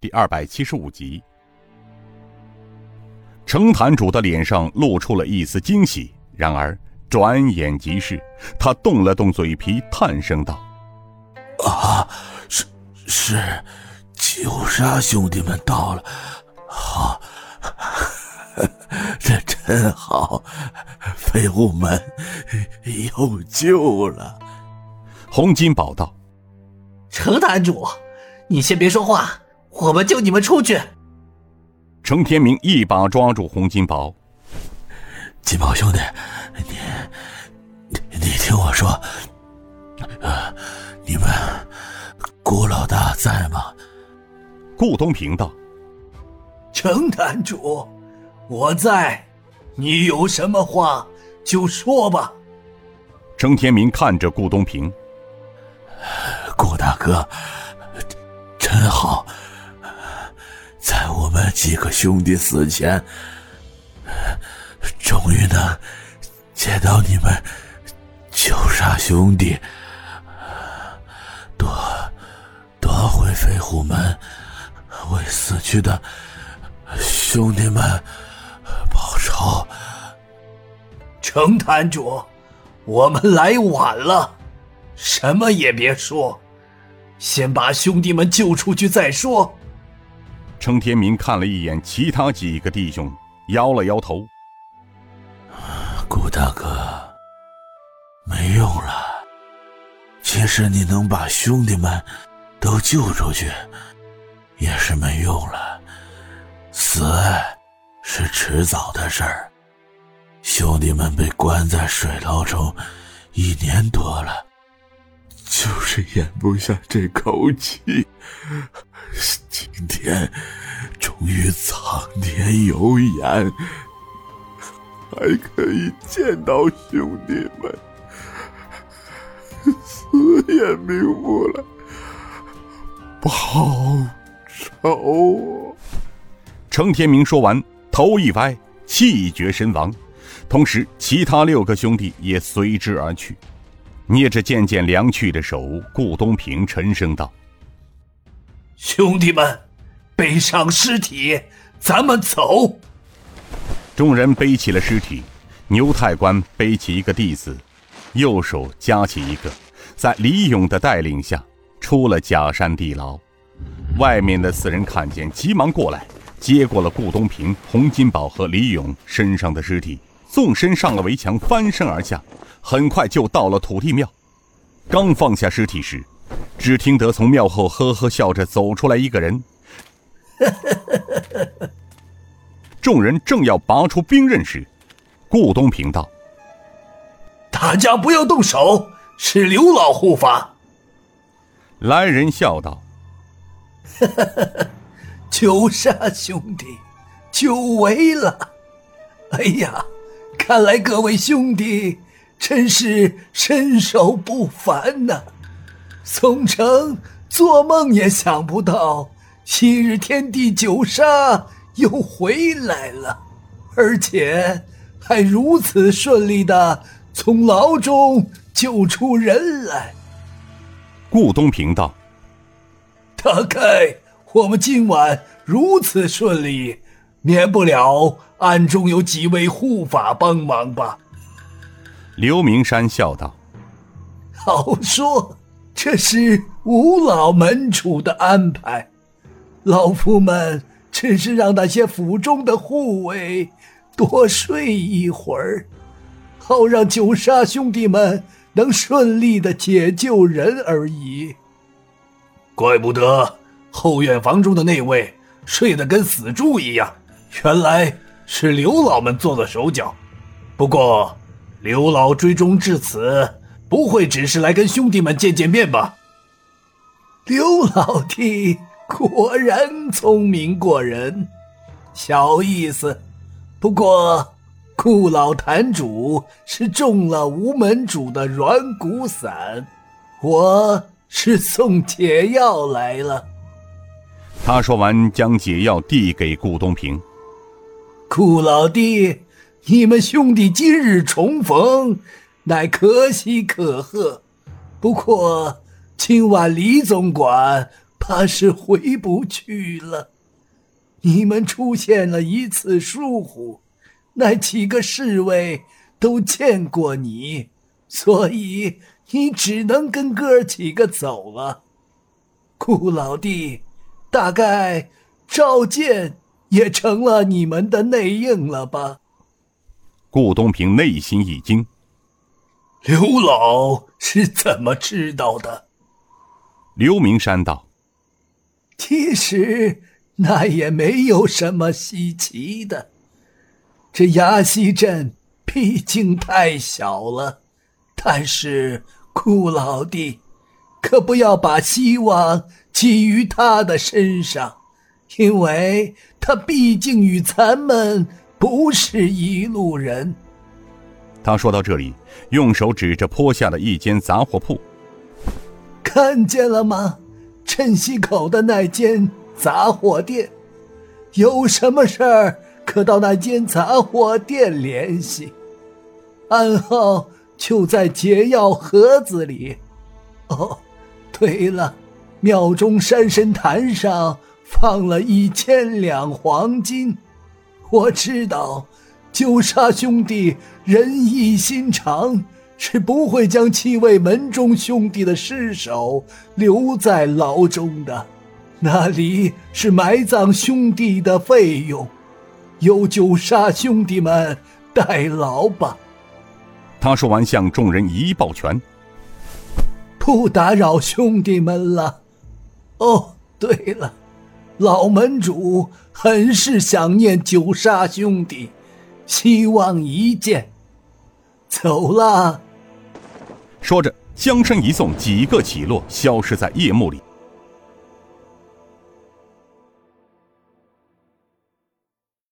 第二百七十五集。程坛主的脸上露出了一丝惊喜，然而转眼即逝，他动了动嘴皮，叹声道：“啊，是是，九杀兄弟们到了，好。”这真好，废物们有救了。洪金宝道：“程坛主，你先别说话，我们救你们出去。”程天明一把抓住洪金宝：“金宝兄弟，你你你听我说，啊，你们顾老大在吗？”顾东平道：“程坛主。”我在，你有什么话就说吧。程天明看着顾东平，顾大哥，真好，在我们几个兄弟死前，终于能见到你们九杀兄弟，夺夺回飞虎门，为死去的兄弟们。报仇，程坛主，我们来晚了，什么也别说，先把兄弟们救出去再说。程天明看了一眼其他几个弟兄，摇了摇头。顾大哥，没用了。即使你能把兄弟们都救出去，也是没用了。死。是迟早的事儿。兄弟们被关在水牢中一年多了，就是咽不下这口气。今天终于苍天有眼，还可以见到兄弟们，死也瞑目了，报仇。程天明说完。头一歪，气绝身亡，同时其他六个兄弟也随之而去。捏着渐渐凉去的手，顾东平沉声道：“兄弟们，背上尸体，咱们走。”众人背起了尸体，牛太官背起一个弟子，右手夹起一个，在李勇的带领下出了假山地牢。外面的四人看见，急忙过来。接过了顾东平、洪金宝和李勇身上的尸体，纵身上了围墙，翻身而下，很快就到了土地庙。刚放下尸体时，只听得从庙后呵呵笑着走出来一个人。众人正要拔出兵刃时，顾东平道：“大家不要动手，是刘老护法。”来人笑道：“哈哈哈哈。”九杀兄弟，久违了！哎呀，看来各位兄弟真是身手不凡呐！宋城做梦也想不到，昔日天地九杀又回来了，而且还如此顺利的从牢中救出人来。顾东平道：“大概……”我们今晚如此顺利，免不了暗中有几位护法帮忙吧？刘明山笑道：“好说，这是吴老门主的安排。老夫们只是让那些府中的护卫多睡一会儿，好让九杀兄弟们能顺利的解救人而已。怪不得。”后院房中的那位睡得跟死猪一样，原来是刘老们做的手脚。不过，刘老追踪至此，不会只是来跟兄弟们见见面吧？刘老弟果然聪明过人，小意思。不过，顾老坛主是中了吴门主的软骨散，我是送解药来了。他说完，将解药递给顾东平。顾老弟，你们兄弟今日重逢，乃可喜可贺。不过，今晚李总管怕是回不去了。你们出现了一次疏忽，那几个侍卫都见过你，所以你只能跟哥几个走了。顾老弟，大概赵健也成了你们的内应了吧？顾东平内心一惊，刘老是怎么知道的？刘明山道：“其实那也没有什么稀奇的。这崖西镇毕竟太小了，但是顾老弟，可不要把希望寄于他的身上，因为他毕竟与咱们不是一路人。”他说到这里，用手指着坡下的一间杂货铺。看见了吗？镇西口的那间杂货店，有什么事儿可到那间杂货店联系。暗号就在解药盒子里。哦，对了，庙中山神坛上放了一千两黄金。我知道，九杀兄弟仁义心肠。是不会将七位门中兄弟的尸首留在牢中的，那里是埋葬兄弟的费用，由九杀兄弟们代劳吧。他说完，向众人一抱拳，不打扰兄弟们了。哦，对了，老门主很是想念九杀兄弟，希望一见。走了。说着，将身一纵，几个起落，消失在夜幕里。